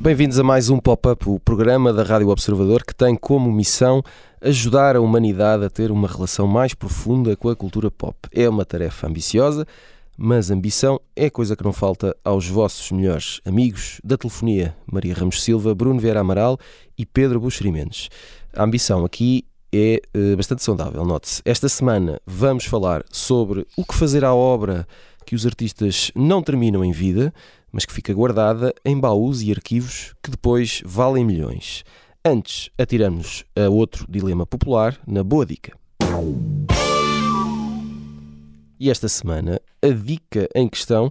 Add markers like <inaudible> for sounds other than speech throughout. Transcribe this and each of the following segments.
Bem-vindos a mais um Pop-Up, o programa da Rádio Observador que tem como missão ajudar a humanidade a ter uma relação mais profunda com a cultura pop. É uma tarefa ambiciosa, mas ambição é coisa que não falta aos vossos melhores amigos da telefonia, Maria Ramos Silva, Bruno Vieira Amaral e Pedro Buxerimentos. A ambição aqui é uh, bastante saudável, note-se. Esta semana vamos falar sobre o que fazer à obra que os artistas não terminam em vida, mas que fica guardada em baús e arquivos que depois valem milhões. Antes, atiramos a outro dilema popular na boa dica. E esta semana, a dica em questão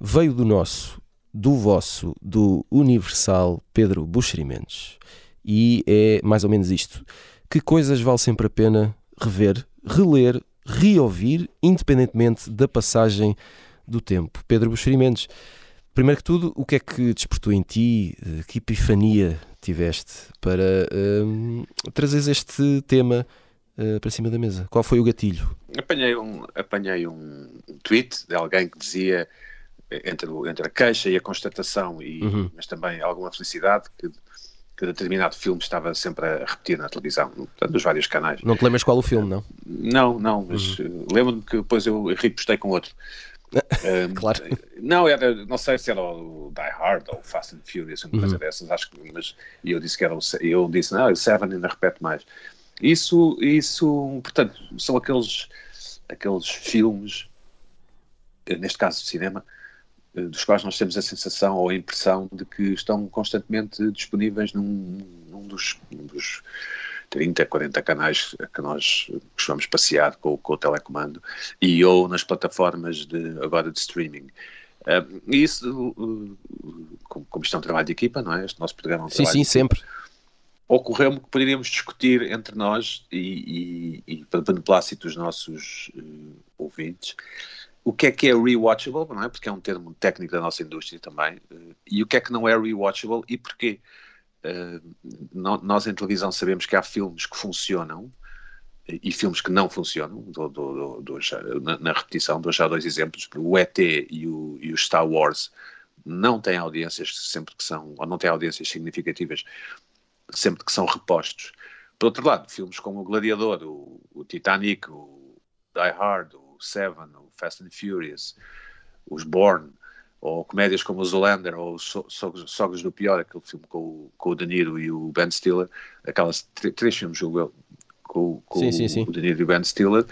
veio do nosso, do vosso, do Universal Pedro Buxerimentos. E é mais ou menos isto. Que coisas vale sempre a pena rever, reler, reouvir, independentemente da passagem do tempo? Pedro Buxerimentos, Primeiro que tudo, o que é que despertou em ti, eh, que epifania tiveste para um, trazeres este tema uh, para cima da mesa? Qual foi o gatilho? Apanhei um, apanhei um tweet de alguém que dizia, eh, entre, entre a queixa e a constatação, e, uhum. mas também alguma felicidade, que, que determinado filme estava sempre a repetir na televisão, portanto, dos vários canais. Não te lembras qual o filme, não? Não, não, mas uhum. lembro-me que depois eu repostei com outro um, <laughs> claro. Não, era, não sei se era o Die Hard ou Fast and Furious, uma coisa uhum. dessas, acho que, mas eu disse que era o, eu disse, não, o Seven ainda repete mais. Isso, isso, portanto, são aqueles, aqueles filmes, neste caso de cinema, eh, dos quais nós temos a sensação ou a impressão de que estão constantemente disponíveis num, num dos, num dos 30, 40 canais que nós costumamos passear com, com o telecomando e ou nas plataformas de, agora de streaming. Uh, isso, uh, como, como isto é um trabalho de equipa, não é? Este nosso programa é um Sim, sim, sempre. Ocorreu-me que poderíamos discutir entre nós e, e, e para beneplácito dos nossos uh, ouvintes o que é que é rewatchable, não é? Porque é um termo técnico da nossa indústria também, e o que é que não é rewatchable e porquê. Eh, nós em televisão sabemos que há filmes que funcionam e filmes que não funcionam, do, do, do, na, na, repetição, dou já dois exemplos, o ET e o, e o Star Wars não têm audiências sempre que são, ou não têm audiências significativas sempre que são repostos. Por outro lado, filmes como o Gladiador, o, o Titanic, o Die Hard, o Seven, o Fast and Furious, os Bourne, ou comédias como o Zoolander ou Sogros do Pior, aquele filme com, o, com o De Niro e o Ben Stiller, aquelas três filmes, julgo eu, com, com sim, sim, sim. o De Niro e o Ben Stiller,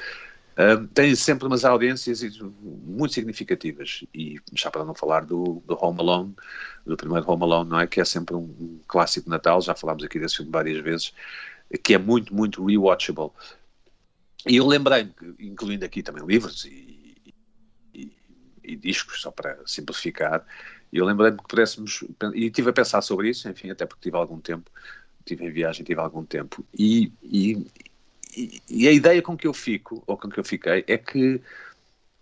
um, têm sempre umas audiências muito significativas e já para não falar do, do Home Alone, do primeiro Home Alone, não é? Que é sempre um, clássico de Natal, já falámos aqui desse filme várias vezes, que é muito, muito rewatchable. E eu lembrei, incluindo aqui também livros e e discos, só para simplificar. E eu lembrei-me que pudéssemos, e estive a pensar sobre isso, enfim, até porque tive algum tempo, estive em viagem, tive algum tempo, e, e, e, a ideia com que eu fico, ou com que eu fiquei, é que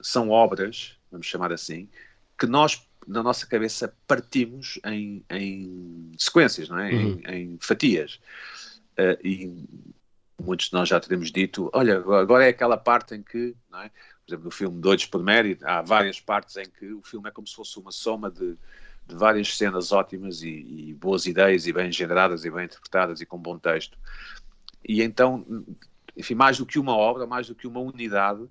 são obras, vamos chamar assim, que nós, na nossa cabeça, partimos em, em sequências, não é? Uhum. Em, em, fatias. Uh, e muitos de nós já teremos dito, olha, agora é aquela parte em que, é? por exemplo, no filme Doidos por Mérito, há várias partes em que o filme é como se fosse uma soma de, de várias cenas ótimas e, e, boas ideias e bem generadas e bem interpretadas e com bom texto. E então, enfim, mais do que uma obra, mais do que uma unidade,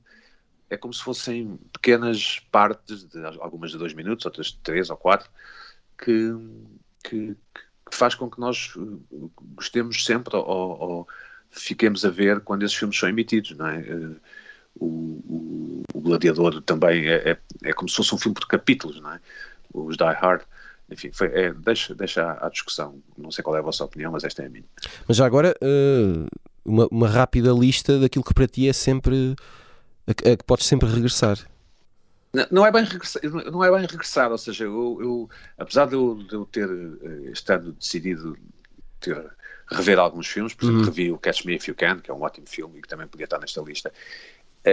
é como se fossem pequenas partes, de, algumas de dois minutos, outras de três ou quatro, que, que, que faz com que nós gostemos sempre ou, ou, fiquemos a ver quando esses filmes são emitidos, não é? o, o, o Gladiador também é, é, é, como se fosse um filme por capítulos, não é? Os Die Hard. Enfim, foi, é, deixa, deixa a discussão. Não sei qual é a vossa opinião, mas esta é a minha. Mas já agora, uh, uma, uma rápida lista daquilo que para ti é sempre. a, a que podes sempre regressar. Não, não é bem regressar, não é bem regressar, ou seja, eu, eu apesar de eu, de eu ter eh, este ano decidido ter, rever alguns filmes, por exemplo, uhum. revi o Catch Me If You Can, que é um ótimo filme e que também podia estar nesta lista,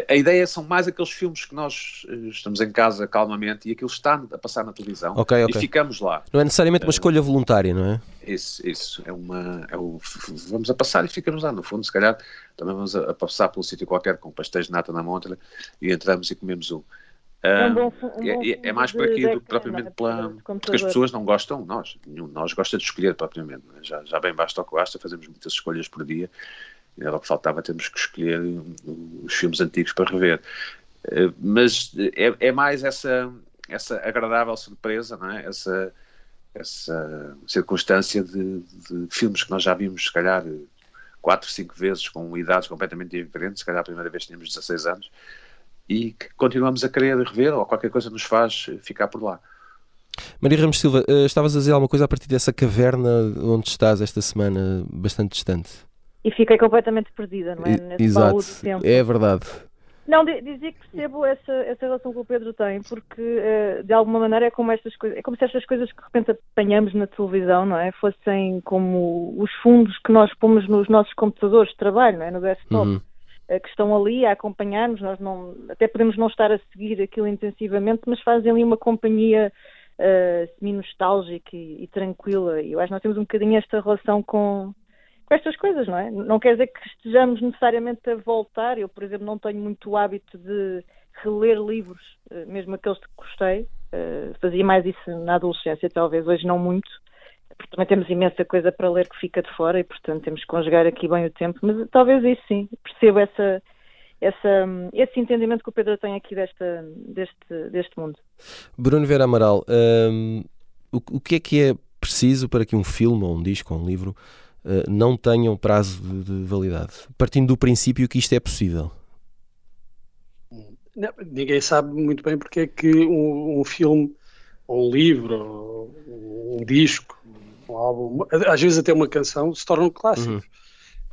a, ideia são mais aqueles filmes que nós eh, estamos em casa calmamente e aquilo está a passar na televisão okay, okay. e ficamos lá. Não é necessariamente uma escolha voluntária, não é? Isso, isso. É uma, é o, vamos a passar e ficamos lá. No fundo, se calhar, também vamos a, a passar pelo sítio qualquer com pastéis de nata na montra e entramos e comemos um. É, um bom, um é, é, mais por aqui do que propriamente pela. Porque as pessoas não gostam, nós, nenhum nós gosta de escolher propriamente. É? Já, já bem basta o que basta, fazemos muitas escolhas por dia era o que faltava, temos que escolher os filmes antigos para rever. Eh, mas é, é mais essa, essa agradável surpresa, não é? essa, essa circunstância de, de filmes que nós já vimos, se calhar, quatro, cinco vezes, com idades completamente diferentes, se calhar a primeira vez tínhamos 16 anos, e que continuamos a querer rever, ou qualquer coisa nos faz ficar por lá. Maria Ramos Silva, eh, estavas a dizer alguma coisa a partir dessa caverna onde estás esta semana, bastante distante? E fiquei completamente perdida, não é? Nesse Exato, é verdade. Não, dizia que percebo essa, essa relação que o Pedro tem, porque uh, de alguma maneira é como estas coisas, é como se estas coisas que de repente apanhamos na televisão, não é? Fossem como os fundos que nós pomos nos nossos computadores de trabalho, não é? No desktop. Uhum. Uh, que estão ali a acompanhar-nos, nós não, até podemos não estar a seguir aquilo intensivamente, mas fazem ali uma companhia uh, semi-nostálgica e, e, tranquila. E eu acho que nós temos um bocadinho esta relação com, com estas coisas, não é? Não quer dizer que estejamos necessariamente a voltar. Eu, por exemplo, não tenho muito hábito de reler livros, eh, mesmo aqueles que gostei. Eh, fazia mais isso na adolescência, talvez, hoje não muito, porque também temos imensa coisa para ler que fica de fora e, portanto, temos que conjugar aqui bem o tempo. Mas talvez isso sim, percebo essa, essa, esse entendimento que o Pedro tem aqui desta, deste, deste mundo. Bruno Vera Amaral, hum, o, o que é que é preciso para que um filme, ou um disco, ou um livro não tenham prazo de, de validade, partindo do princípio que isto é possível? Não, ninguém sabe muito bem porque é que um, um filme, ou um livro, ou um disco, um álbum, às vezes até uma canção, se tornam clássicos.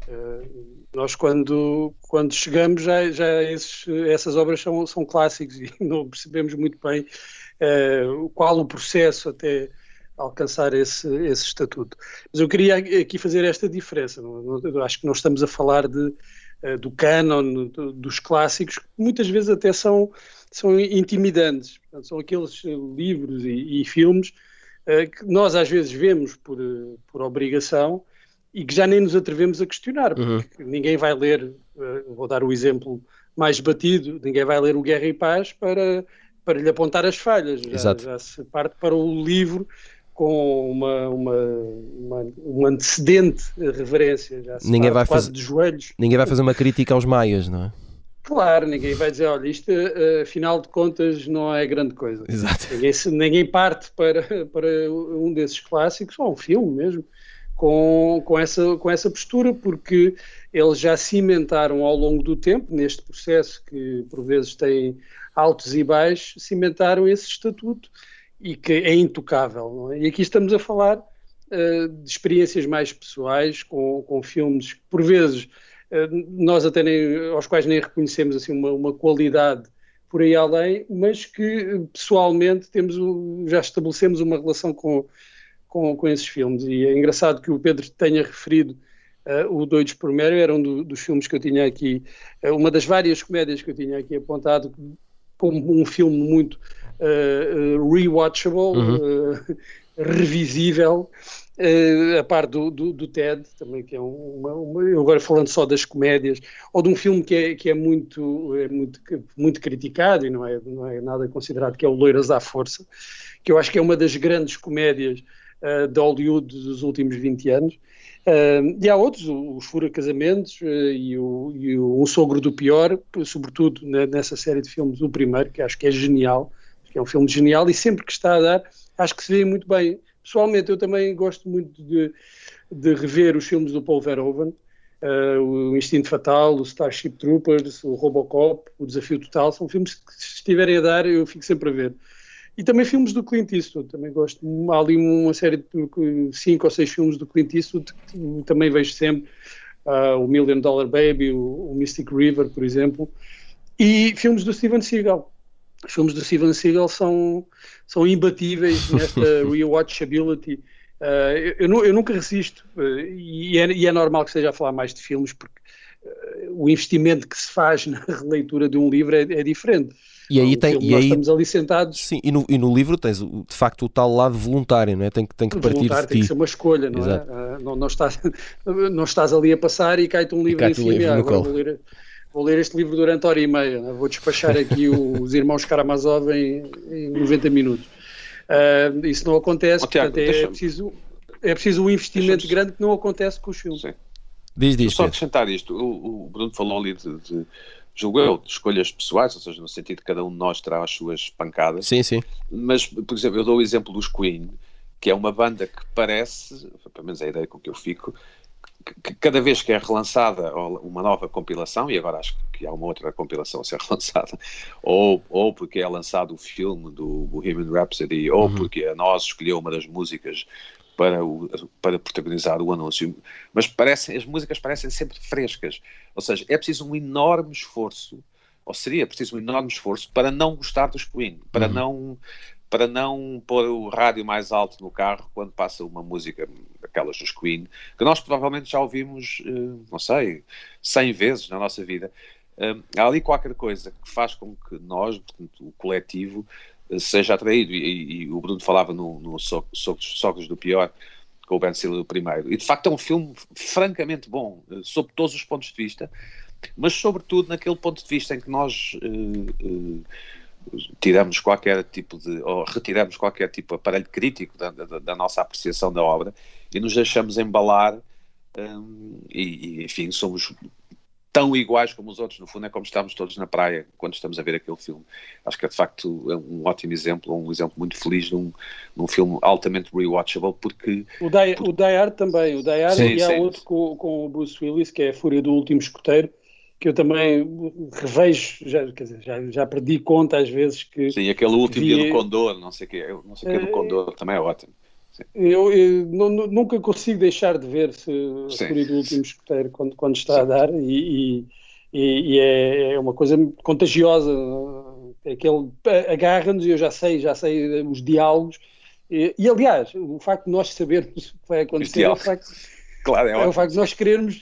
Uhum. Uh, nós, quando, quando chegamos, já, já esses, essas obras são, são clássicos <laughs> e não percebemos muito bem uh, qual o processo até alcançar esse, esse estatuto. Mas eu queria aqui fazer esta diferença. Não, não, acho que não estamos a falar de, uh, do canon, do, dos clássicos, que muitas vezes até são, são intimidantes. Portanto, são aqueles livros e, e filmes uh, que nós às vezes vemos por, por obrigação e que já nem nos atrevemos a questionar, porque uhum. ninguém vai ler, uh, vou dar o exemplo mais batido, ninguém vai ler o Guerra e Paz para, para lhe apontar as falhas. Já, já se parte para o livro com uma, uma, uma, um antecedente reverência, já se ninguém vai fazer de joelhos. Ninguém vai fazer uma crítica aos maias, não é? Claro, ninguém vai dizer, olha, isto uh, afinal de contas não é grande coisa. Exato. Ninguém, ninguém parte para, para um desses clássicos, ou um filme mesmo, com, com, essa, com essa postura, porque eles já cimentaram ao longo do tempo, neste processo que por vezes tem altos e baixos, cimentaram esse estatuto e que é intocável. É? E aqui estamos a falar uh, de experiências mais pessoais, com, com filmes que, por vezes, uh, nós até nem, aos quais nem reconhecemos assim, uma, uma, qualidade por aí além, mas que pessoalmente temos, já estabelecemos uma relação com, com, com esses filmes. E é engraçado que o Pedro tenha referido Uh, o Doidos por Mério era um do, dos filmes que eu tinha aqui, uma das várias comédias que eu tinha aqui apontado como um filme muito rewatchable, uhum. uh, <laughs> revisível, a par do, do, do, TED, também que é uma, uma, agora falando só das comédias, ou de um filme que é, que é, muito, é muito, muito criticado e não é, não é nada considerado, que é o Loiras à Força, que eu acho que é uma das grandes comédias uh, de Hollywood dos últimos 20 anos. Uh, e há outros, os Fura Casamentos uh, e, o, e o Um Sogro do Pior, sobretudo nessa série de filmes, o primeiro, que acho que é genial, que é um filme genial e sempre que está a dar, acho que se vê muito bem. Pessoalmente, eu também gosto muito de, de rever os filmes do Paul Verhoeven, uh, o Instinto Fatal, o Starship Troopers, o Robocop, o Desafio Total, são filmes que se estiverem a dar eu fico sempre a ver. E também filmes do Clint Eastwood, também gosto. Há ali uma série de cinco ou seis filmes do Clint Eastwood que também vejo sempre. Uh, o Million Dollar Baby, o, o Mystic River, por exemplo. E filmes do Steven Seagal os filmes do Steven Seagal são, são imbatíveis <laughs> nesta rewatchability. Uh, eu, eu, nunca resisto, uh, e, é, e, é, normal que esteja a falar mais de filmes, porque o investimento que se faz na <laughs> releitura de um livro é, é diferente. E aí tem, e aí, estamos ali sentados. Sim, e no, e no livro tens de facto o tal lado voluntário, não é? Tem que, tem que partir de ti. Tem que ser uma escolha, não é? Exato. é? Não, não, estás, <laughs> não estás ali a passar e cai-te um livro cai em cima. Livro ah, vou, ler, vou ler este livro durante hora e meia. É? Vou despachar aqui os irmãos Karamazov em, em 90 minutos. Uh, isso não acontece, Tiago, portanto é preciso, é preciso um investimento grande que não acontece com os filmes. Sim. Diz, diz, só acrescentar isto, o, o Bruno falou ali de, de julgo eu, de escolhas pessoais, ou seja, no sentido de cada um de nós terá as suas pancadas. Sim, sim. Mas, por exemplo, eu dou o exemplo dos Queen, que é uma banda que parece, pelo menos é a ideia com que eu fico, que cada vez que é relançada uma nova compilação, e agora acho que há uma outra compilação a ser <laughs> relançada, ou, ou porque é lançado o filme do Bohemian Rhapsody, ou uhum. porque a nós escolheu uma das músicas para, o, para protagonizar o anúncio, mas parecem, as músicas parecem sempre frescas. Ou seja, é preciso um enorme esforço, ou seria preciso um enorme esforço para não gostar dos Queen, para uhum. não para não pôr o rádio mais alto no carro quando passa uma música daquelas dos Queen, que nós provavelmente já ouvimos, eh, não sei, 100 vezes na nossa vida. Eh, há ali qualquer coisa que faz com que nós, portanto, o coletivo, seja atraído. E, e, o Bruno falava no, no Socos do Pior, com o Ben Stiller do primeiro. E de facto é um filme francamente bom, eh, sob todos os pontos de vista, mas sobretudo naquele ponto de vista em que nós uh, uh, tiramos qualquer tipo de, ou retiramos qualquer tipo de aparelho crítico da, da, da nossa apreciação da obra e nos deixamos embalar um, e, e, enfim, somos tão iguais como os outros, no fundo é como estamos todos na praia quando estamos a ver aquele filme. Acho que é de facto um ótimo exemplo, um exemplo muito feliz de um, de um filme altamente rewatchable, porque... O Die, o Die Hard também, o Die Hard sim, e há sim. outro com, com o Bruce Willis, que é a Fúria do Último Escoteiro, que eu também revejo, já, dizer, já, já perdi conta às vezes que... Sim, aquele último dia do Condor, não sei o que, não sei o que do eh, Condor, também é ótimo. Eu, eu, nunca consigo deixar de ver se a Fúria do Último Escoteiro quando, quando está Sim. a dar e, e, e é, é, uma coisa contagiosa. É aquele agarra-nos e eu já sei, já sei os diálogos. E, e, aliás, o facto de nós sabermos o que vai acontecer é o facto, claro, é, é o facto de nós querermos,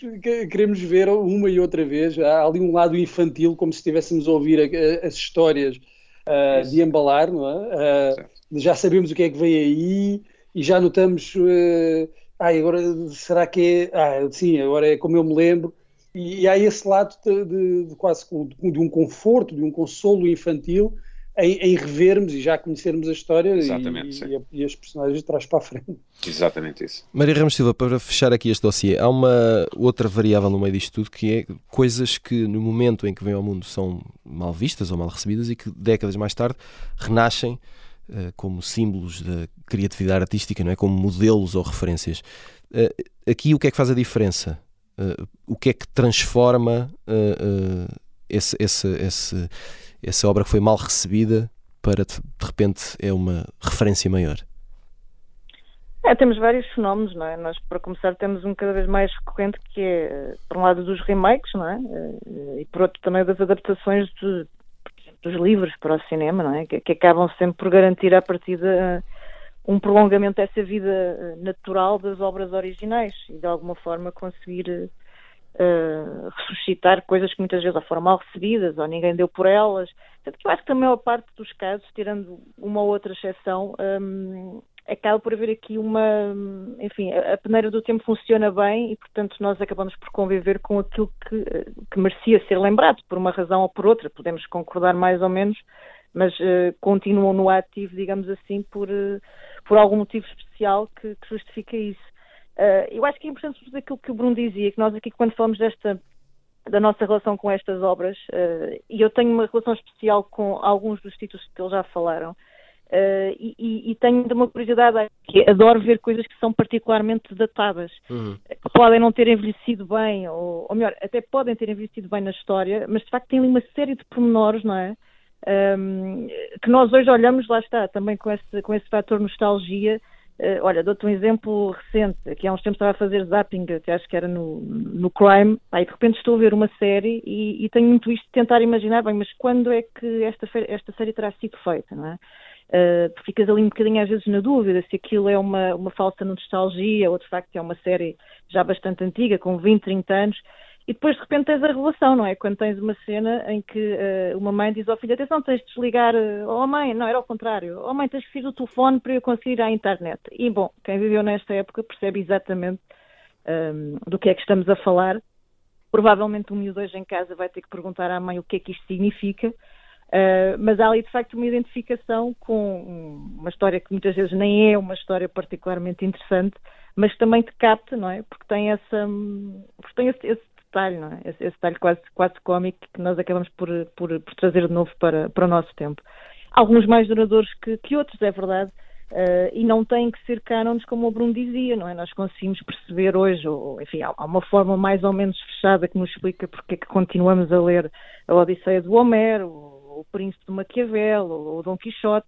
queremos ver uma e outra vez. Há ali um lado infantil, como se estivéssemos a ouvir a, a, as histórias uh, de embalar, não é? Uh, já sabemos o que é que vem aí e já notamos, uh, ah, agora será que é, ah, sim, agora é como eu me lembro, e, e há esse lado de, de, de quase de um conforto, de um consolo infantil em, em, revermos e já conhecermos a história e, e, e, as personagens de trás para a frente. Exatamente isso. Maria Ramos Silva, para fechar aqui este dossiê, há uma outra variável no meio disto tudo que é coisas que no momento em que vêm ao mundo são mal vistas ou mal recebidas e que décadas mais tarde renascem uh, como símbolos da criatividade artística, não é? como modelos ou referências. Uh, aqui o que é que faz a diferença? Uh, o que é que transforma esse, esse, esse, essa obra que foi mal recebida para de, repente é uma referência maior? É, temos vários fenómenos, não é? Nós, para começar, temos um cada vez mais recorrente que é, por um lado, dos remakes, não é? E por outro, também das adaptações de, dos livros para o cinema, não é? Que, que acabam sempre por garantir a partir de um prolongamento dessa vida eh, natural das obras originais e de alguma forma conseguir uh, ressuscitar coisas que muitas vezes foram mal recebidas ou ninguém deu por elas. Portanto, eu acho que a maior parte dos casos, tirando uma ou outra exceção, um, acaba por haver aqui uma. Enfim, a peneira do tempo funciona bem e, portanto, nós acabamos por conviver com aquilo que, que merecia ser lembrado, por uma razão ou por outra. Podemos concordar mais ou menos, mas uh, continuam no ativo, digamos assim, por, uh, por algum motivo especial que, que justifica isso. Uh, eu acho que é importante tudo aquilo que o Bruno dizia, que nós aqui, quando falamos desta da nossa relação com estas obras, e eu tenho uma relação especial com alguns dos títulos que eles já falaram, Uh, e, e, tenho uma curiosidade que adoro ver coisas que são particularmente datadas, uhum. que podem não ter envelhecido bem, ou, ou, melhor, até podem ter envelhecido bem na história, mas de facto tem ali uma série de pormenores, não é? Um, que nós hoje olhamos, lá está, também com esse, com esse fator nostalgia. Uh, olha, dou-te um exemplo recente, que há uns tempos estava a fazer zapping, que acho que era no, no Crime, aí de repente estou a ver uma série e, e tenho muito isto de tentar imaginar, bem, mas quando é que esta, esta série terá sido feita, não é? Uh, ficas ali um bocadinho às vezes na dúvida se aquilo é uma, uma falsa nostalgia ou de facto é uma série já bastante antiga, com 20, 30 anos. E depois de repente tens a revelação, não é? Quando tens uma cena em que uh, uma mãe diz ao filho, atenção, tens de desligar, uh, oh mãe, não, era ao contrário, oh mãe, tens que ir o telefone para eu conseguir ir à internet. E bom, quem viveu nesta época percebe exatamente um, do que é que estamos a falar. Provavelmente um miúdo hoje em casa vai ter que perguntar à mãe o que é que isto significa, uh, mas há ali de facto uma identificação com uma história que muitas vezes nem é uma história particularmente interessante, mas também te capta, não é? Porque tem essa, porque tem esse, esse detalhe, não é? Esse, esse, detalhe quase, quase cómico que nós acabamos por, por, por trazer de novo para, para o nosso tempo. Alguns mais duradouros que, que outros, é verdade, uh, e não têm que ser cânones como o Bruno dizia, não é? Nós conseguimos perceber hoje, ou, enfim, há, há uma forma mais ou menos fechada que nos explica porque é que continuamos a ler a Odisseia do Homero, o, Príncipe de Maquiavel, ou o Dom Quixote,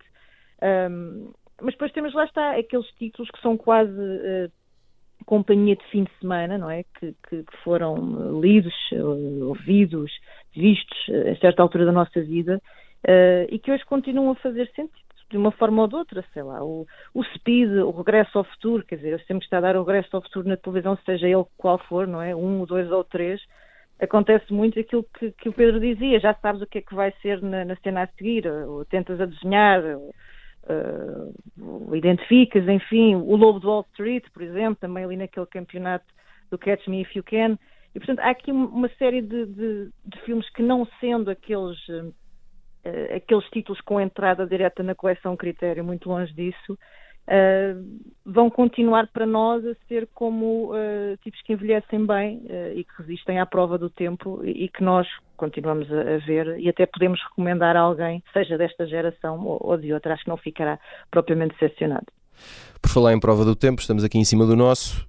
um, mas depois temos lá está aqueles títulos que são quase uh, companhia de fim de semana, não é? Que, que, que foram lidos, ouvidos, vistos a certa altura da nossa vida uh, e que hoje continuam a fazer sentido de uma forma ou de outra, sei lá, o, o Speed, o Regresso ao Futuro, quer dizer, eu sempre está a dar o Regresso ao Futuro na televisão, seja ele qual for, não é? Um, dois ou três, acontece muito aquilo que, que o Pedro dizia, já sabes o que é que vai ser na, na cena a seguir, ou tentas adivinhar, ou, uh, identificas, enfim, o Lobo de Wall Street, por exemplo, também ali naquele campeonato do Catch Me If You Can. E, portanto, há aqui uma série de, de, de filmes que, não sendo aqueles, uh, aqueles títulos com entrada direta na coleção Critério, muito longe disso, uh, vão continuar para nós a ser como uh, tipos que envelhecem bem uh, e que resistem à prova do tempo e, e que nós continuamos a, a, ver e até podemos recomendar a alguém, seja desta geração ou, ou de outra, acho que não ficará propriamente decepcionado. Por falar em prova do tempo, estamos aqui em cima do nosso.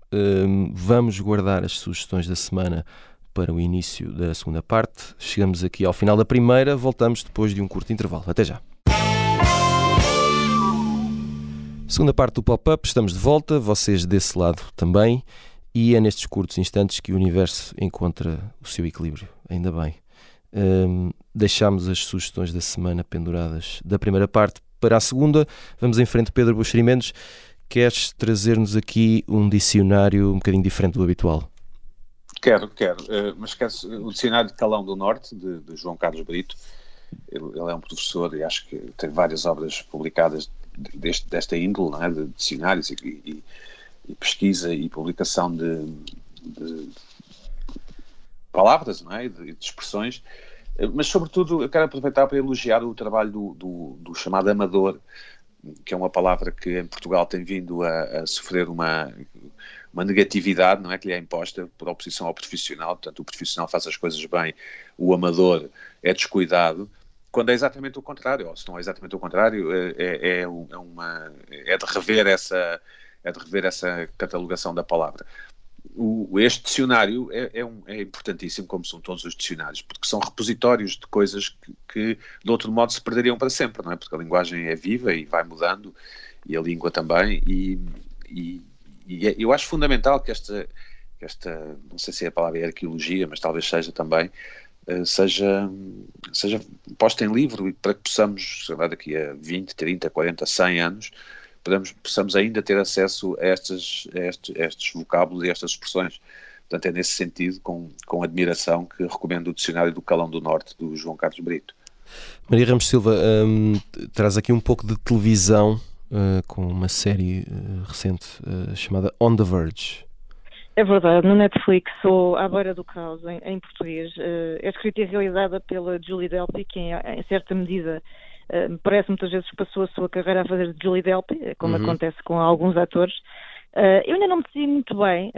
vamos guardar as sugestões da semana para o início da segunda parte. Chegamos aqui ao final da primeira, voltamos depois de um curto intervalo. Até já. Segunda parte do pop-up, estamos de volta, vocês desse lado também, e é nestes curtos instantes que o universo encontra o seu equilíbrio, ainda bem. Um, deixámos as sugestões da semana penduradas da primeira parte para a segunda. Vamos em frente, Pedro Buxerimentos. Queres trazer-nos aqui um dicionário um bocadinho diferente do habitual? Quero, quero. Uh, mas quero o dicionário de Calão do Norte, de, de João Carlos Brito. Ele, ele, é um professor e acho que tem várias obras publicadas deste, desta índole, é? de dicionários e, e, e pesquisa e publicação de, de palavras é? de, de expressões, mas sobretudo eu quero aproveitar para elogiar o trabalho do, do, do, chamado amador, que é uma palavra que em Portugal tem vindo a, a, sofrer uma, uma negatividade, não é, que lhe é imposta por oposição ao profissional, portanto o profissional faz as coisas bem, o amador é descuidado, quando é exatamente o contrário, ou se não é exatamente o contrário, é, é, é, é uma, é de rever essa, é de rever essa catalogação da palavra. O, este dicionário é, é, um, é, importantíssimo, como são todos os dicionários, porque são repositórios de coisas que, que, de outro modo, se perderiam para sempre, não é? Porque a linguagem é viva e vai mudando, e a língua também, e, e, e é, eu acho fundamental que esta, esta, não sei se é a palavra é arqueologia, mas talvez seja também, seja, seja posta em livro e para que possamos, sei lá, daqui a 20, 30, 40, 100 anos, podemos, possamos ainda ter acesso a, estes, a estes, a estes vocábulos e estas expressões. Portanto, é nesse sentido, com, com admiração, que recomendo o Dicionário do Calão do Norte, do João Carlos Brito. Maria Ramos Silva, um, traz aqui um pouco de televisão uh, com uma série uh, recente uh, chamada On the Verge. É verdade, no Netflix sou À Beira do Caos, em, em português. Uh, é escrita e realizada pela Julie Delpy, que em, em certa medida uh, me parece muitas vezes passou a sua carreira a fazer de Julie Delpy, eh, como uhum. acontece com alguns atores. Uh, eu ainda não me decidi muito bem,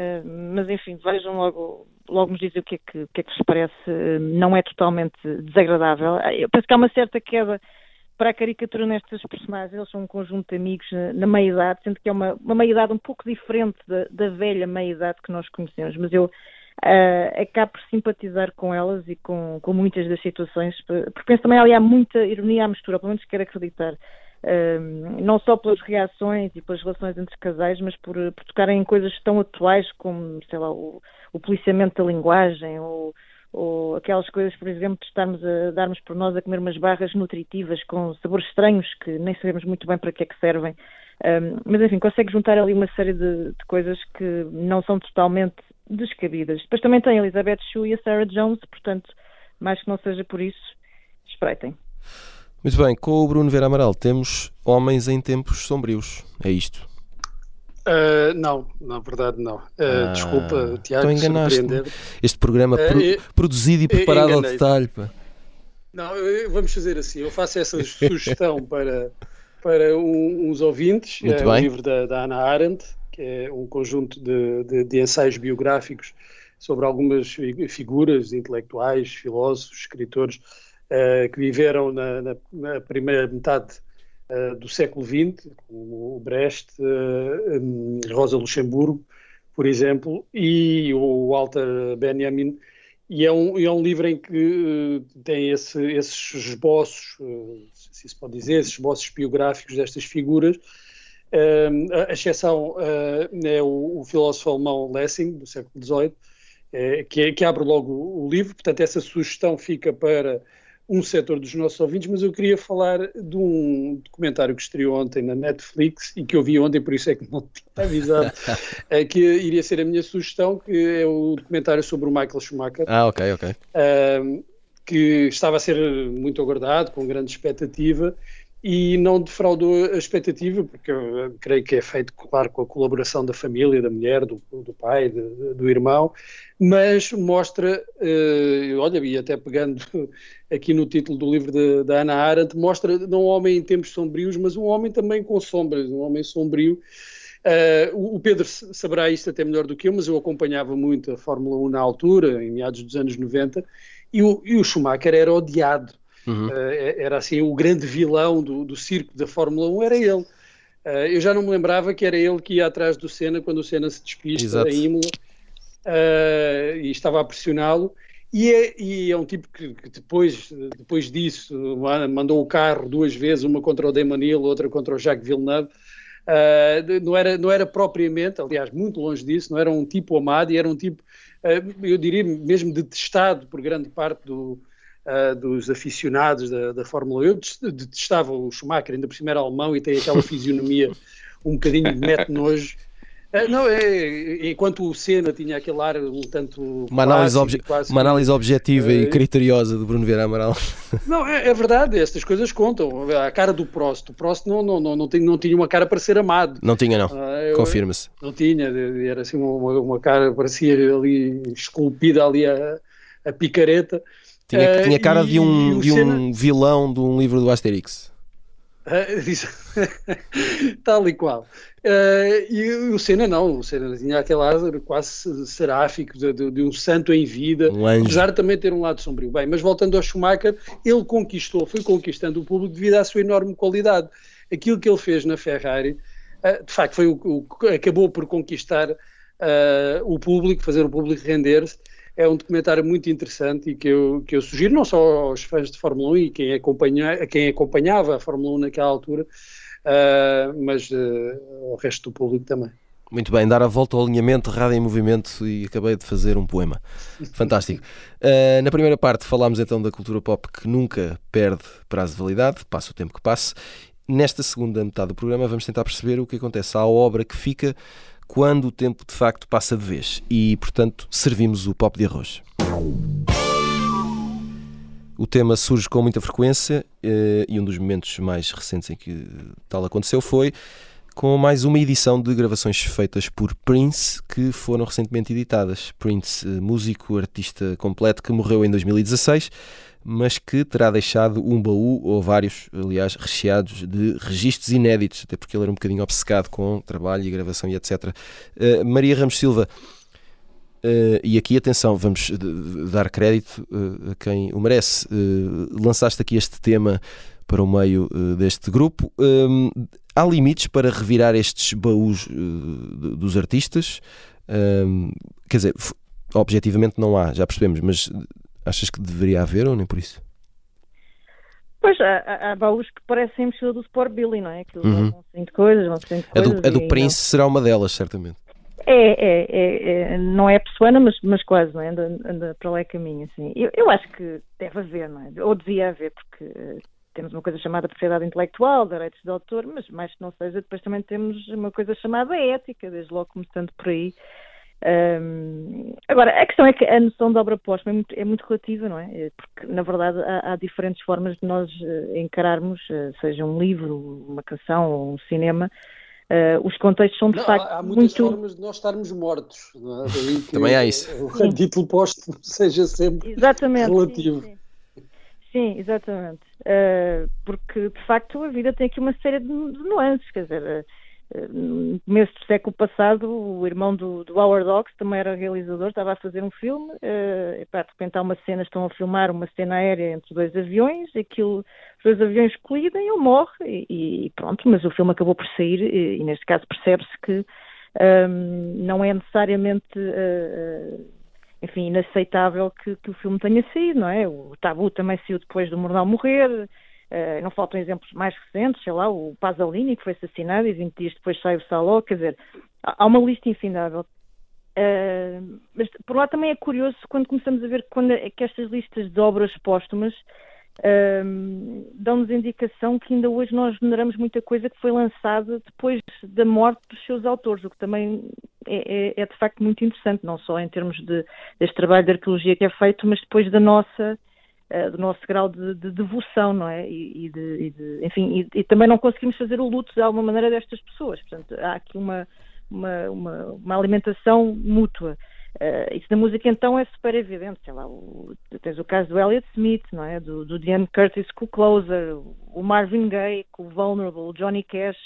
mas enfim, vejam logo, logo nos dizem o que é que, o que, é que vos parece. não é totalmente desagradável. Eu penso que há uma certa queda para a caricatura nestes personagens, eles são um conjunto de amigos na meia-idade, sendo que é uma, uma meia-idade um pouco diferente da, da velha meia-idade que nós conhecemos, mas eu uh, acabo por simpatizar com elas e com, com muitas das situações, porque penso também ali há muita ironia à mistura, pelo menos quero acreditar. Uh, não só pelas reações e pelas relações entre casais, mas por, por tocarem em coisas tão atuais como, sei lá, o, o policiamento da linguagem ou ou aquelas coisas, por exemplo, de estarmos a darmos por nós a comer umas barras nutritivas com sabores estranhos que nem sabemos muito bem para que é que servem. Um, mas enfim, consegue juntar ali uma série de, de, coisas que não são totalmente descabidas. Depois também tem a Elizabeth Shue e a Sarah Jones, portanto, mais que não seja por isso, espreitem. Muito bem, com o Bruno Vera Amaral temos Homens em Tempos Sombrios. É isto? Uh, não, na verdade não. Uh, ah, desculpa, Tiago, enganaste Este programa uh, pro, produzido e preparado ao detalhe. Pá. Não, vamos fazer assim. Eu faço essa sugestão <laughs> para, para um, uns ouvintes. Muito é bem. um livro da, da Ana Arendt, que é um conjunto de, de, de ensaios biográficos sobre algumas figuras intelectuais, filósofos, escritores que viveram na, na, na, primeira metade uh, do século XX, como o Brecht, uh, um, Rosa Luxemburgo, por exemplo, e o Walter Benjamin. E é um, é um livro em que tem esse, esses esboços, se se pode dizer, esses esboços biográficos destas figuras, a exceção é o, o, filósofo alemão Lessing, do século XVIII, que, que, abre logo o livro, portanto essa sugestão fica para um setor dos nossos ouvintes, mas eu queria falar de um documentário que estreou ontem na Netflix e que eu vi ontem, por isso é que não <laughs> tinha avisado, é, <laughs> que iria ser a minha sugestão, que é o documentário sobre o Michael Schumacher. Ah, ok, ok. Uh, que estava a ser muito aguardado, com grande expectativa, e não defraudou a expectativa, porque eu creio que é feito, claro, com a colaboração da família, da mulher, do, do pai, de, do irmão, mas mostra, uh, olha, e até pegando <laughs> aqui no título do livro da Ana Arendt, mostra não um homem em tempos sombrios, mas um homem também com sombras, um homem sombrio. Uh, o Pedro saberá isto até melhor do que eu, mas eu acompanhava muito a Fórmula 1 na altura, em meados dos anos 90, e o, e o Schumacher era odiado Uhum. Uh, era assim o grande vilão do, do circo da Fórmula 1, era ele. Uh, eu já não me lembrava que era ele que ia atrás do Senna quando o Senna se despista Exato. em Imola uh, e estava a pressioná-lo. E é, e é, um tipo que, que, depois, depois disso mandou o carro duas vezes, uma contra o Damon Hill, outra contra o Jacques Villeneuve. Uh, não, era, não era propriamente, aliás, muito longe disso, não era um tipo amado e era um tipo, uh, eu diria mesmo detestado por grande parte do, uh, dos aficionados da, da Fórmula 1. Eu detestava o Schumacher, ainda por cima era alemão e tem aquela fisionomia um bocadinho de mete nojo. Uh, não, é, enquanto o Senna tinha aquele ar um tanto. Uma análise, obje uma análise objetiva uh, e criteriosa do Bruno Vieira Amaral. Não, é, é, verdade, estas coisas contam. A cara do Prost. O Prost não, não, não, não, tinha, não tinha uma cara para ser amado. Não tinha, não. Uh, Confirma-se. Não tinha, era assim uma, uma cara, parecia ali esculpida ali a, a picareta. Tinha, uh, tinha cara de um, de um vilão de um livro do Asterix. <laughs> Uh, tal e qual. Uh, e o Senna não, o Senna tinha aquele ar quase seráfico de, de, de, um santo em vida, um apesar de também ter um lado sombrio. Bem, mas voltando ao Schumacher, ele conquistou, foi conquistando o público devido à sua enorme qualidade. Aquilo que ele fez na Ferrari, uh, de facto, foi o, acabou por conquistar o público, fazer o público render-se é um documentário muito interessante e que eu, que eu sugiro não só aos fãs de Fórmula 1 e quem, acompanha, quem acompanhava a Fórmula 1 naquela altura, uh, mas uh, ao resto do público também. Muito bem, dar a volta ao alinhamento, rádio em movimento e acabei de fazer um poema. Fantástico. Uh, na primeira parte falámos então da cultura pop que nunca perde prazo de validade, passa o tempo que passe. Nesta segunda metade do programa vamos tentar perceber o que acontece à obra que fica quando o tempo de facto passa de vez e, portanto, servimos o pop de arroz. O tema surge com muita frequência eh, e um dos momentos mais recentes em que tal aconteceu foi com mais uma edição de gravações feitas por Prince que foram recentemente editadas. Prince, eh, músico, artista completo que morreu em 2016 mas que terá deixado um baú, ou vários, aliás, recheados de registros inéditos, até porque ele era um bocadinho obcecado com trabalho e gravação e etc. Uh, eh, Maria Ramos Silva, uh, e aqui atenção, vamos dar crédito uh, a quem o merece. lançaste aqui este tema para o meio deste grupo. há limites para revirar estes baús dos artistas? quer dizer, objetivamente não há, já percebemos, mas Achas que deveria haver ou nem por isso? Pois, há, há baús que parecem mochila do Sport Billy, não é? Aquilo uhum. vão saindo coisas, vão saindo coisas. A do, a do Prince não... será uma delas, certamente. É, é, é, é, não é pessoana, mas, mas quase, não é? Anda, anda para lá e caminho, assim. Eu, eu acho que deve haver, não é? Ou devia haver, porque uh, temos uma coisa chamada propriedade intelectual, direitos de autor, mas mais que não seja, depois também temos uma coisa chamada ética, desde logo começando por aí Um, agora, a questão é que a noção de obra póstuma é muito, é muito relativa, não é? é porque, na verdade, há, há diferentes formas de nós uh, encararmos, uh, seja um livro, uma canção ou um cinema. Uh, os contextos são de não, facto há, há muitas muito... formas de nós estarmos mortos. Não é? Também há isso. O título póstumo <laughs> seja sempre exatamente, relativo. Sim, sim. sim exatamente. porque, de facto, a vida tem aqui uma série de, de nuances, quer dizer no começo do século passado, o irmão do, do Howard Hawks também era realizador, estava a fazer um filme, uh, epá, de repente há uma cena, estão a filmar uma cena aérea entre dois aviões, aquilo, os dois aviões colidem, ele morre e, e, pronto, mas o filme acabou por sair e, e neste caso percebe-se que um, ehm, não é necessariamente, uh, enfim, inaceitável que, que, o filme tenha saído, não é? O Tabu também saiu depois do Mornal morrer, Uh, não faltam exemplos mais recentes, sei lá, o Pasolini, que foi assassinado e 20 dias depois sai o Saló, quer dizer, há uma lista infindável. Uh, mas por lá também é curioso quando começamos a ver quando, é que estas listas de obras póstumas uh, dão-nos indicação que ainda hoje nós veneramos muita coisa que foi lançada depois da morte dos seus autores, o que também é, é, é de facto muito interessante, não só em termos de, deste trabalho de arqueologia que é feito, mas depois da nossa uh, do nosso grau de, de, devoção, não é? E, e, de, e de, enfim, e, e, também não conseguimos fazer o luto de alguma maneira destas pessoas. Portanto, há aqui uma, uma, uma, uma alimentação mútua. Uh, isso na música então é super evidente, sei lá, o, tens o caso do Elliott Smith, não é? Do, do Diane Curtis com o Closer, o Marvin Gaye com o Vulnerable, o Johnny Cash,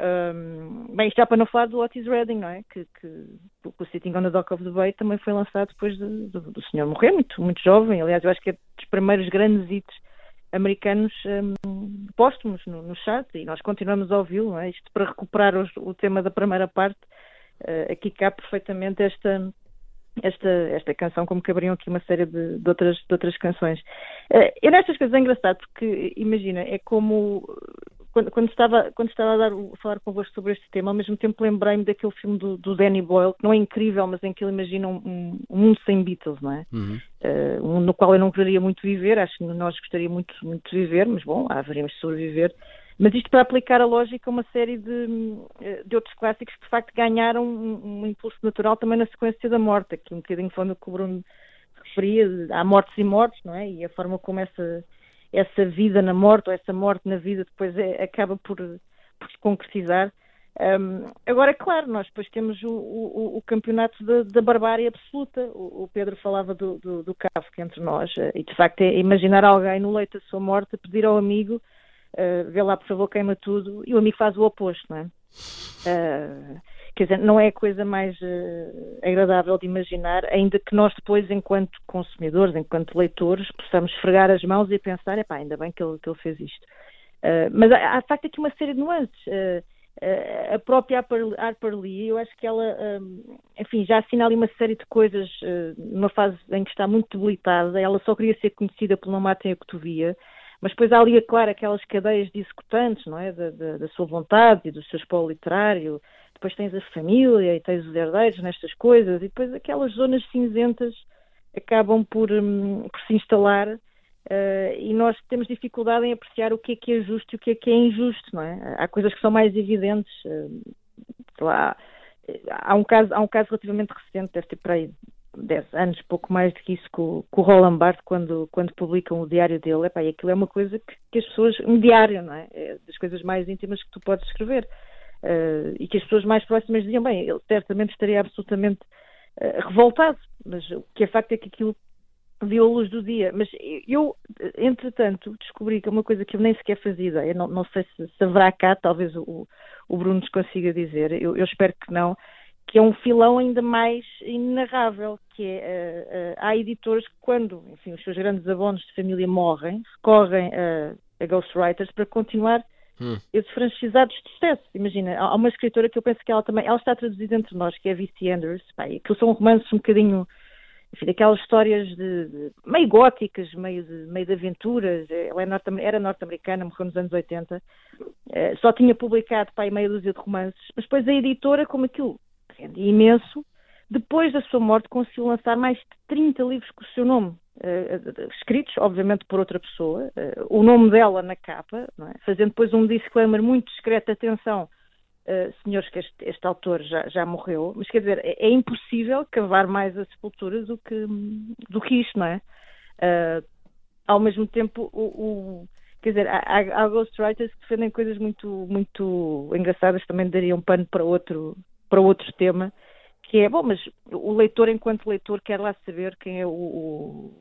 um, bem, isto já para não falar do Otis Redding, não é? Que, que, o Sitting on the Dock of the Bay também foi lançado depois de, do, do senhor morrer, muito, muito jovem. Aliás, eu acho que é dos primeiros grandes hits americanos um, póstumos no, no chat e nós continuamos a ouvi-lo, é? Isto para recuperar os, o tema da primeira parte, uh, aqui cabe perfeitamente esta, esta, esta canção, como caberiam aqui uma série de, de outras, de outras canções. Uh, eu nestas coisas é engraçado porque, imagina, é como quando, quando, estava, quando estava a, dar, a falar convosco sobre este tema, ao mesmo tempo lembrei-me daquele filme do, do, Danny Boyle, que não é incrível, mas em que ele imagina um, um mundo sem Beatles, não é? Uhum. Uh, um no qual eu não queria muito viver, acho que nós gostaria muito, muito de viver, mas bom, haveríamos de sobreviver. Mas isto para aplicar a lógica a uma série de, eh, de outros clássicos que de facto ganharam um, um, impulso natural também na sequência da morte, aqui um bocadinho falando que o Bruno referia, há mortes e mortes, não é? E a forma como essa essa vida na morte ou essa morte na vida depois é, acaba por, por se concretizar. Um, agora, claro, nós depois temos o, o, o campeonato da, barbárie absoluta. O, o Pedro falava do, do, do Kafka entre nós, eh, e de facto é imaginar alguém no leito da sua morte pedir ao amigo: uh, vê lá, por favor, queima tudo, e o amigo faz o oposto, não é? Uh, Quer dizer, não é a coisa mais uh, agradável de imaginar, ainda que nós depois, enquanto consumidores, enquanto leitores, possamos esfregar as mãos e pensar, epá, ainda bem que ele, que ele fez isto. Uh, mas há, de facto, aqui uma série de nuances. Uh, a própria Harper Lee, eu acho que ela, enfim, já assina ali uma série de coisas numa fase em que está muito debilitada. Ela só queria ser conhecida pelo Não Matem a Cotovia, mas depois há ali, é claro, aquelas cadeias de executantes, não é? Da, da, da sua vontade e do seu espólio literário depois tens a família e tens os herdeiros nestas coisas, e depois aquelas zonas cinzentas acabam por, um, por se instalar uh, e nós temos dificuldade em apreciar o que é que é justo e o que é que é injusto, não é? Há coisas que são mais evidentes, uh, lá, há um caso, há um caso relativamente recente, deve ter para aí 10 anos, pouco mais do que isso, com, com o Roland Barthes, quando, quando publicam o diário dele, epá, e aquilo é uma coisa que, que as pessoas, um diário, não é? é? Das coisas mais íntimas que tu podes escrever. Uh, e que as pessoas mais próximas diziam, bem, ele certamente estaria absolutamente uh, revoltado, mas o que é facto é que aquilo viu a luz do dia. Mas eu, entretanto, descobri que é uma coisa que eu nem sequer fazia ideia, não, não sei se, se, haverá cá, talvez o, o Bruno nos consiga dizer, eu, eu, espero que não, que é um filão ainda mais inenarrável, que é, uh, há editores que quando, enfim, os seus grandes abonos de família morrem, recorrem a, a ghostwriters para continuar hum. esses franchisados de sucesso. Imagina, há uma escritora que eu penso que ela também, ela está traduzida entre nós, que é Vici Anders, pá, que são romances um bocadinho, enfim, histórias de, de, meio góticas, meio de, meio de aventuras. Ela é norte, era norte-americana, morreu nos anos 80, eh, só tinha publicado, pá, meia dúzia de romances, mas depois a editora, como aquilo rende imenso, depois da sua morte conseguiu lançar mais de 30 livros com o seu nome. Uh, escritos, obviamente, por outra pessoa, uh, o nome dela na capa, é? fazendo depois um disclaimer muito discreto, atenção, uh, senhores que este, este autor já, já, morreu, mas quer dizer, é, é, impossível cavar mais as sepulturas do que, do que isto, não é? Ao mesmo tempo, o, o quer dizer, há, há ghostwriters que defendem coisas muito, muito engraçadas, também dariam um pano para outro, para outro tema, que é, bom, mas o leitor, enquanto leitor, quer lá saber quem é o, o,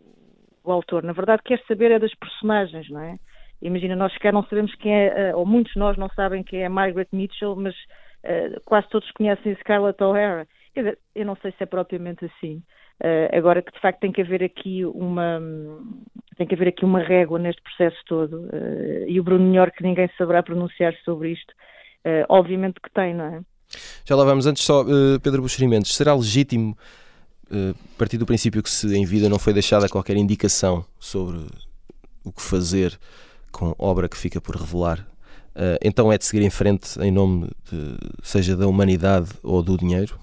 o autor. Na verdade, quer saber é das personagens, não é? Imagina, nós sequer não sabemos quem é, eh, ou muitos de nós não sabem quem é Margaret Mitchell, mas uh, quase todos conhecem Scarlett O'Hara. Quer dizer, eu não sei se é propriamente assim. Uh, agora que de facto tem que haver aqui uma tem que haver aqui uma régua neste processo todo uh, e o Bruno melhor que ninguém saberá pronunciar sobre isto, obviamente que tem, não é? Já lá vamos. Antes só, Pedro Buxerimentos, será legítimo, partir do princípio que se em vida não foi deixada qualquer indicação sobre o que fazer com obra que fica por revelar, uh, então é de seguir em frente em nome de, seja da humanidade ou do dinheiro?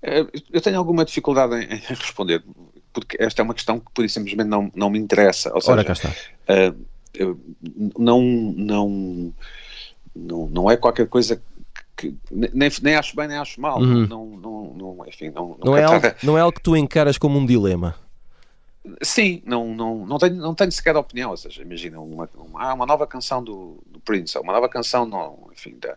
Eu tenho alguma dificuldade em, em, responder, porque esta é uma questão que por isso simplesmente não, não me interessa. Ou seja, Ora, cá está. Uh, não, não, não, não é qualquer coisa que nem, nem acho bem nem acho mal. Uhum. Não, não, não, enfim, não, não, é algo, não é algo que tu encaras como um dilema. Sim, não, não, não, tenho, não tenho sequer opinião. Ou seja, imagina uma, uma, uma nova canção do, do Prince, ou uma nova canção no, enfim, da,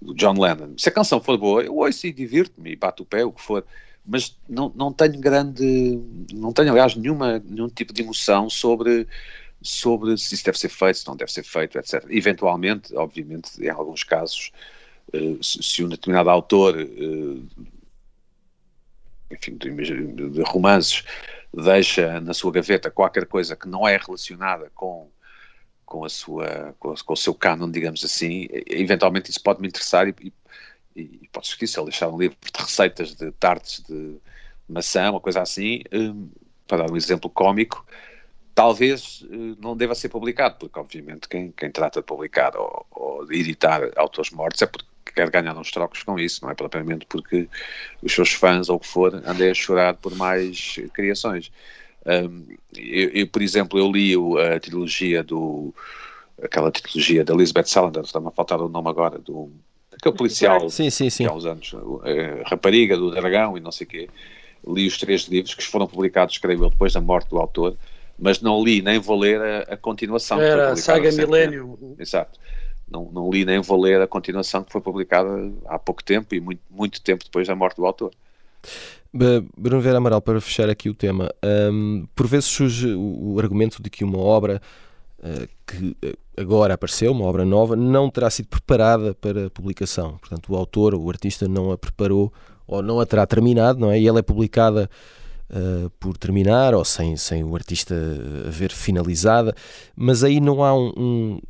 do John Lennon. Se a canção for boa, eu ouço e divirto-me e bato o pé, o que for. Mas não, não tenho grande. Não tenho, aliás, nenhuma, nenhum tipo de emoção sobre, sobre se isso deve ser feito, se não deve ser feito, etc. Eventualmente, obviamente, em alguns casos, se, se um determinado autor. Uh, enfim, de, romances deixa na sua gaveta qualquer coisa que não é relacionada com com a sua com, o seu canon, digamos assim, eventualmente isso pode me interessar e, e, e pode ser que se ele deixar um livro de receitas de tartes de maçã, uma coisa assim, um, para dar um exemplo cómico, talvez uh, não deva ser publicado, porque obviamente quem, quem trata de publicar ou, ou de editar autores mortos é porque quer ganhar uns trocos com isso, não é propriamente porque os seus fãs ou o que for andem a chorar por mais criações. Um, eu, eu, por exemplo, eu li a trilogia do aquela trilogia da Elizabeth Salander, está-me a faltar o nome agora, do aquele policial sim, sim, sim. há uns anos, a Rapariga do Dragão e não sei o quê. Li os três livros que foram publicados, creio eu, depois da morte do autor, mas não li nem vou ler a, a continuação. Era a saga Millennium. Exato não, não li nem vou ler a continuação que foi publicada há pouco tempo e muito, muito tempo depois da morte do autor. Bruno Vera Amaral, para fechar aqui o tema, um, por vezes surge o, argumento de que uma obra uh, que eh, agora apareceu, uma obra nova, não terá sido preparada para publicação. Portanto, o autor, o artista, não a preparou ou não a terá terminado, não é? E ela é publicada uh, por terminar ou sem, sem o artista haver finalizada, mas aí não há um, um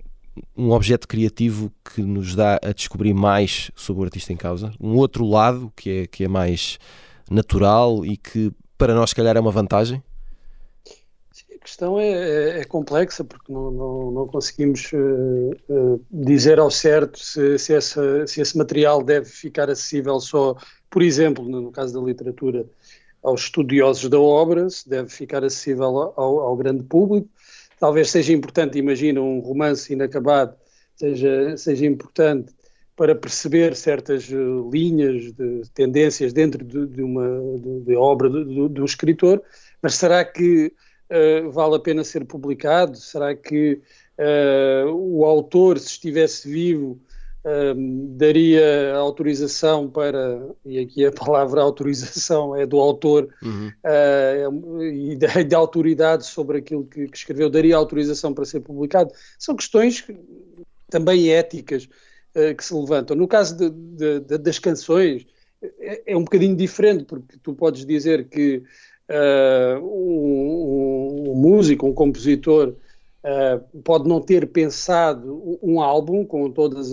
um objeto criativo que nos dá a descobrir mais sobre o artista em causa, um outro lado que é, que é mais natural e que para nós, se calhar, é uma vantagem? Sim, a questão é, é, é complexa porque não, não, não conseguimos uh, uh, dizer ao certo se, se, essa, se esse material deve ficar acessível só, por exemplo, no caso da literatura, aos estudiosos da obra, se deve ficar acessível ao, ao grande público talvez seja importante, imagina, um romance inacabado, seja, seja importante para perceber certas eh, linhas de tendências dentro de, de uma de, obra um escritor, mas será que uh, vale a pena ser publicado? Será que uh, o autor, se estivesse vivo, daria autorização para, e aqui a <laughs> palavra autorização é do autor uhum. uh, e de, <laughs> de, autoridade sobre aquilo que, que, escreveu, daria autorização para ser publicado. São questões que, também éticas uh, que se levantam. No caso de, de, das canções, é, é, um bocadinho diferente, porque tu podes dizer que uh, um, um músico, um compositor, Uh, pode não ter pensado um álbum com todas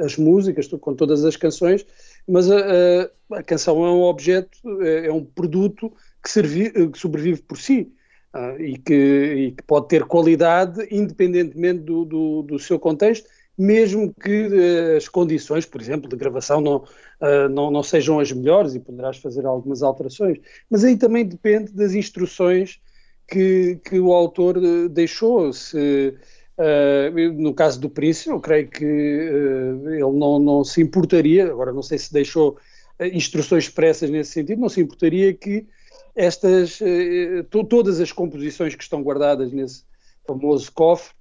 as músicas, com todas as canções, mas a, a, a canção é um objeto, é, é um produto que, servi, que sobrevive por si uh, e, que, e, que, pode ter qualidade independentemente do, do, do seu contexto, mesmo que uh, as condições, por exemplo, de gravação não, não, não sejam as melhores e poderás fazer algumas alterações. Mas aí também depende das instruções que, que o autor eh, deixou. Se, Uh, no caso do Príncipe, eu creio que uh, ele não, não se importaria, agora não sei se deixou instruções expressas nesse sentido, não se importaria que estas, to, todas as composições que estão guardadas nesse famoso cofre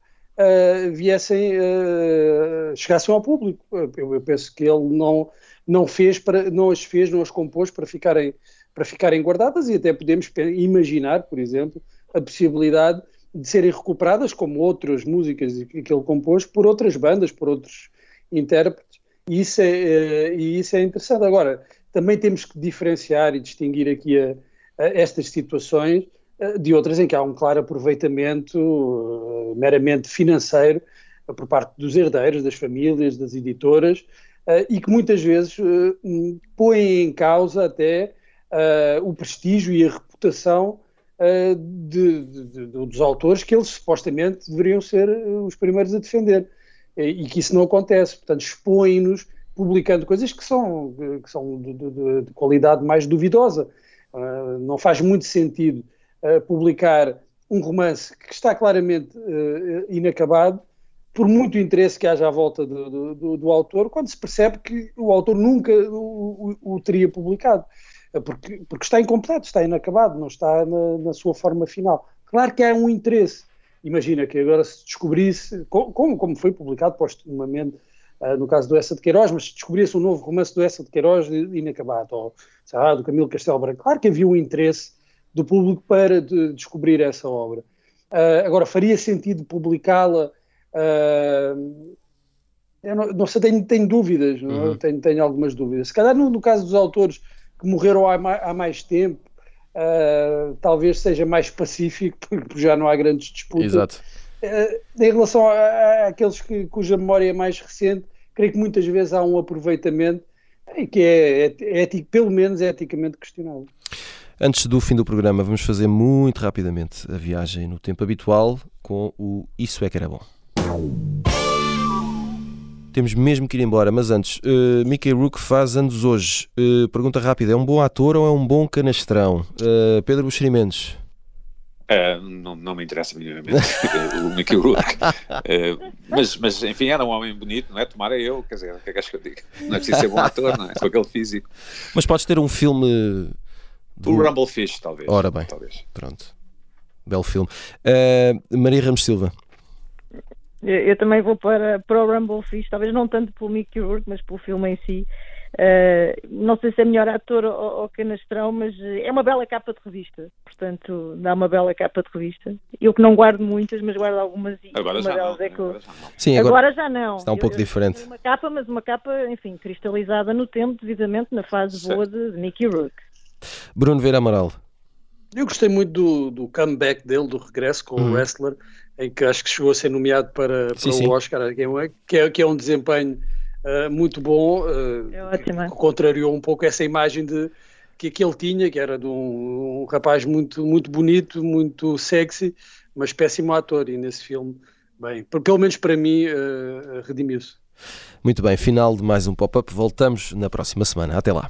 viessem, chegassem ao público. Eu, eu, penso que ele não, não, fez para, não as fez, não as compôs para ficarem, para ficarem guardadas e até podemos imaginar, por exemplo, a possibilidade de serem recuperadas, como outras músicas que ele compôs, por outras bandas, por outros intérpretes, e isso é, eh, e isso é interessante. Agora, também temos que diferenciar e distinguir aqui a, a estas situações de outras em que há um claro aproveitamento uh, meramente financeiro uh, por parte dos herdeiros, das famílias, das editoras, e que muitas vezes põem em causa até o prestígio e a reputação de, de, de, dos autores que eles supostamente deveriam ser eh, os primeiros a defender. E, que isso não acontece. Portanto, expõem-nos publicando coisas que são, que são de, de qualidade mais duvidosa. Não faz muito sentido publicar um romance que está claramente uh, inacabado, por muito interesse que haja à volta do, do, do, autor, quando se percebe que o autor nunca o, o, o teria publicado. É porque, porque está incompleto, está inacabado, não está na, na, sua forma final. Claro que há um interesse. Imagina que agora se descobrisse, como, como foi publicado postumamente uh, no caso do Essa de Queiroz, mas se descobrisse um novo romance do Essa de Queiroz inacabado, ou lá, do Camilo Castelo Branco, claro que havia um interesse do público para de descobrir essa obra. Uh, agora, faria sentido publicá-la? Uh, eu não, não sei, tenho, tenho dúvidas, é? uhum. tenho, tenho algumas dúvidas. Se calhar no, no caso dos autores que morreram há mais, há mais tempo, uh, talvez seja mais pacífico, porque já não há grandes disputas. Exato. Uh, em relação àqueles que, cuja memória é mais recente, creio que muitas vezes há um aproveitamento que é, é ético, pelo menos é eticamente questionável. Antes do fim do programa, vamos fazer muito rapidamente a viagem no tempo habitual com o Isso é que era bom. Temos mesmo que ir embora, mas antes, uh, Mickey Rook faz anos hoje. Uh, pergunta rápida: é um bom ator ou é um bom canastrão? Uh, Pedro Buxeri Mendes. Uh, não, não, me interessa minimamente o Mickey Rourke. Uh, mas, mas, enfim, era um homem bonito, não é? Tomara eu, quer dizer, o que é que acho que eu digo? Não é preciso ser bom ator, não é? Com aquele físico. Mas podes ter um filme. O Rumblefish, talvez. Ora bem, talvez. pronto. Belo filme. Uh, Maria Ramos Silva. Eu, eu, também vou para, para o Rumble Fish, talvez não tanto pelo Mickey Rourke, mas pelo filme em si. Uh, não sei se é melhor ator ou, ou canastrão, mas é uma bela capa de revista. Portanto, dá uma bela capa de revista. Eu que não guardo muitas, mas guardo algumas e agora uma delas não, é que eu... Sim, agora, agora, já não. Está um pouco eu, diferente. uma capa, mas uma capa, enfim, cristalizada no tempo, devidamente na fase certo. boa de, de Mickey Rourke. Bruno Vera Amaral. Eu gostei muito do, do comeback dele, do regresso com uhum. o wrestler, em que acho que chegou a ser nomeado para, para sim, o sim. Oscar, que é, que é um desempenho uh, muito bom, uh, é que contrariou um pouco essa imagem de, que, que ele tinha, que era de um, um, rapaz muito, muito bonito, muito sexy, mas péssimo ator, e nesse filme, bem, pelo menos para mim, uh, redimiu-se. Muito bem, final de mais um pop-up. Voltamos na próxima semana. Até lá.